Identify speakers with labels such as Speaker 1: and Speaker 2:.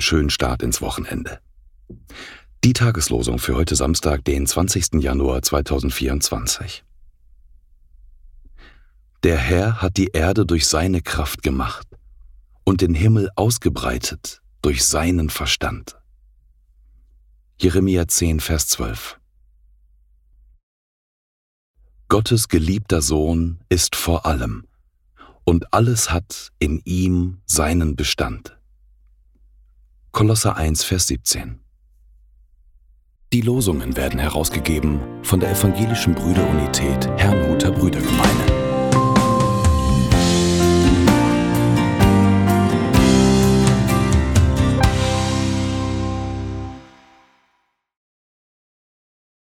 Speaker 1: schönen Start ins Wochenende. Die Tageslosung für heute Samstag, den 20. Januar 2024. Der Herr hat die Erde durch seine Kraft gemacht und den Himmel ausgebreitet durch seinen Verstand. Jeremia 10, Vers 12. Gottes geliebter Sohn ist vor allem, und alles hat in ihm seinen Bestand. Kolosser 1, Vers 17. Die Losungen werden herausgegeben von der Evangelischen Brüderunität Herrnhuter Brüdergemeine.